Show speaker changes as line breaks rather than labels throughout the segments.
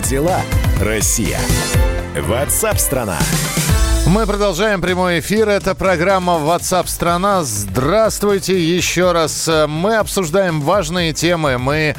Дела, Россия? Ватсап-страна!
Мы продолжаем прямой эфир. Это программа WhatsApp страна. Здравствуйте еще раз. Мы обсуждаем важные темы. Мы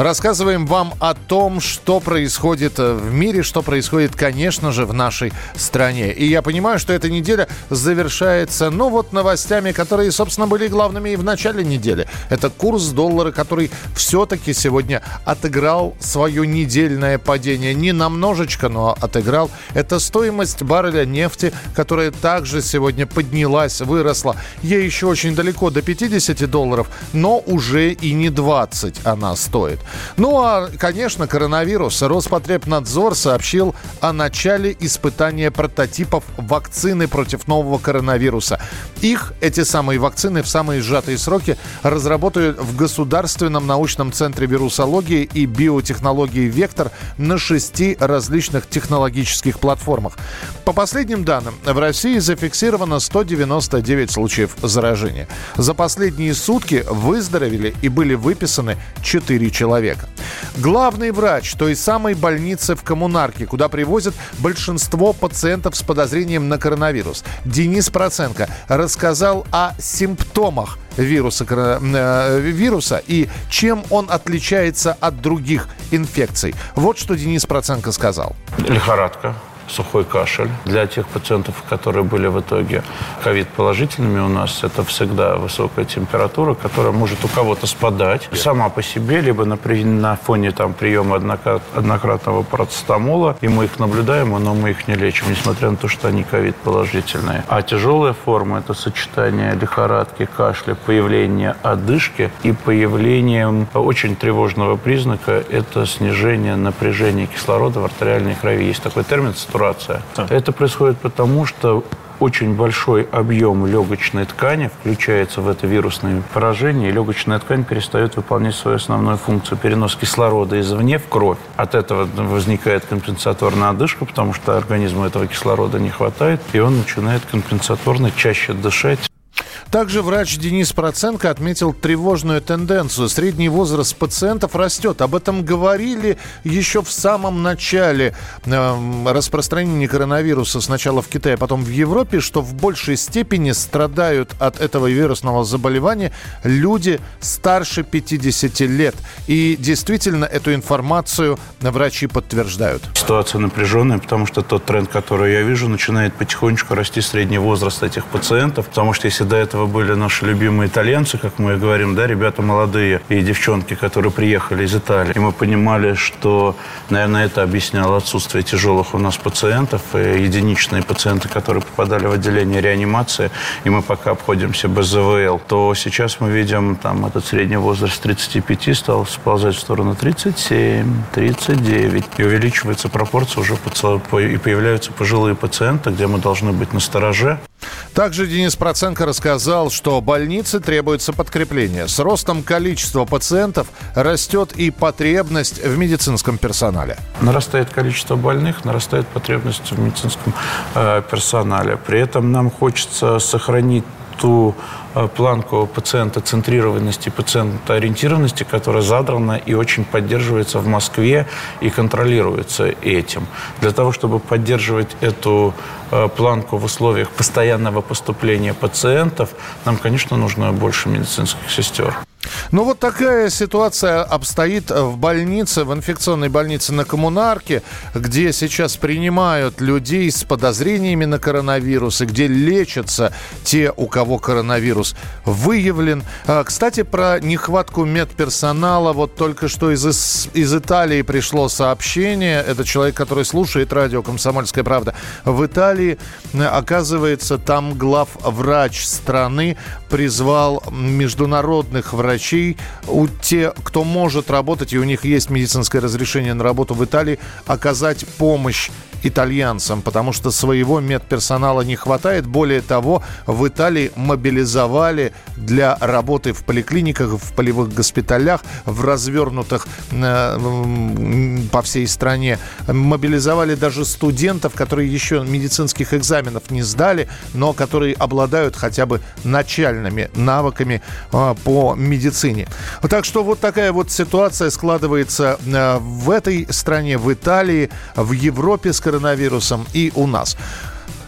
Рассказываем вам о том, что происходит э, в мире, что происходит, конечно же, в нашей стране. И я понимаю, что эта неделя завершается, ну вот, новостями, которые, собственно, были главными и в начале недели. Это курс доллара, который все-таки сегодня отыграл свое недельное падение. Не намножечко, но отыграл. Это стоимость барреля нефти, которая также сегодня поднялась, выросла. Ей еще очень далеко до 50 долларов, но уже и не 20 она стоит. Ну а, конечно, коронавирус. Роспотребнадзор сообщил о начале испытания прототипов вакцины против нового коронавируса. Их, эти самые вакцины, в самые сжатые сроки разработают в Государственном научном центре вирусологии и биотехнологии «Вектор» на шести различных технологических платформах. По последним данным, в России зафиксировано 199 случаев заражения. За последние сутки выздоровели и были выписаны 4 человека человека. Главный врач той самой больницы в Коммунарке, куда привозят большинство пациентов с подозрением на коронавирус, Денис Проценко, рассказал о симптомах вируса, э, вируса и чем он отличается от других инфекций. Вот что Денис Проценко сказал.
Лихорадка, сухой кашель. Для тех пациентов, которые были в итоге ковид-положительными у нас, это всегда высокая температура, которая может у кого-то спадать сама по себе, либо на, на фоне там, приема однократного процетамола, и мы их наблюдаем, но мы их не лечим, несмотря на то, что они ковид-положительные. А тяжелая форма – это сочетание лихорадки, кашля, появление одышки и появлением очень тревожного признака – это снижение напряжения кислорода в артериальной крови. Есть такой термин – сатурация. Это происходит потому, что очень большой объем легочной ткани включается в это вирусное поражение, и легочная ткань перестает выполнять свою основную функцию перенос кислорода извне в кровь. От этого возникает компенсаторная одышка, потому что организму этого кислорода не хватает, и он начинает компенсаторно чаще дышать.
Также врач Денис Проценко отметил тревожную тенденцию. Средний возраст пациентов растет. Об этом говорили еще в самом начале э, распространения коронавируса. Сначала в Китае, потом в Европе, что в большей степени страдают от этого вирусного заболевания люди старше 50 лет. И действительно эту информацию врачи подтверждают.
Ситуация напряженная, потому что тот тренд, который я вижу, начинает потихонечку расти средний возраст этих пациентов. Потому что если до этого этого были наши любимые итальянцы, как мы говорим, да, ребята молодые и девчонки, которые приехали из Италии. И мы понимали, что, наверное, это объясняло отсутствие тяжелых у нас пациентов, и единичные пациенты, которые попадали в отделение реанимации, и мы пока обходимся без ЗВЛ, то сейчас мы видим, там, этот средний возраст 35 стал сползать в сторону 37, 39, и увеличивается пропорция уже, и появляются пожилые пациенты, где мы должны быть на стороже.
Также Денис Проценко рассказал, что больнице требуется подкрепление. С ростом количества пациентов растет и потребность в медицинском персонале.
Нарастает количество больных, нарастает потребность в медицинском э, персонале. При этом нам хочется сохранить ту э, планку пациента центрированности, пациента ориентированности, которая задрана и очень поддерживается в Москве и контролируется этим. Для того, чтобы поддерживать эту э, планку в условиях постоянного поступления пациентов, нам, конечно, нужно больше медицинских сестер.
Ну вот такая ситуация обстоит в больнице, в инфекционной больнице на Коммунарке, где сейчас принимают людей с подозрениями на коронавирус и где лечатся те, у кого коронавирус выявлен. А, кстати, про нехватку медперсонала. Вот только что из, из Италии пришло сообщение. Это человек, который слушает радио «Комсомольская правда». В Италии, оказывается, там главврач страны призвал международных врачей врачей, у те, кто может работать, и у них есть медицинское разрешение на работу в Италии, оказать помощь итальянцам, потому что своего медперсонала не хватает. Более того, в Италии мобилизовали для работы в поликлиниках, в полевых госпиталях, в развернутых э, по всей стране. Мобилизовали даже студентов, которые еще медицинских экзаменов не сдали, но которые обладают хотя бы начальными навыками э, по медицине. Так что вот такая вот ситуация складывается э, в этой стране, в Италии, в Европе с коронавирусом и у нас.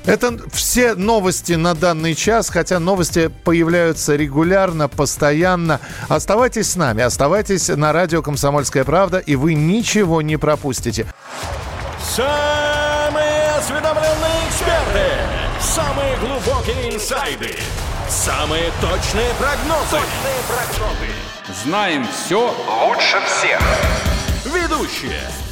Это все новости на данный час, хотя новости появляются регулярно, постоянно. Оставайтесь с нами, оставайтесь на радио «Комсомольская правда», и вы ничего не пропустите.
Самые осведомленные эксперты, самые глубокие инсайды, самые точные прогнозы. Точные прогнозы.
Знаем все лучше всех.
Ведущие.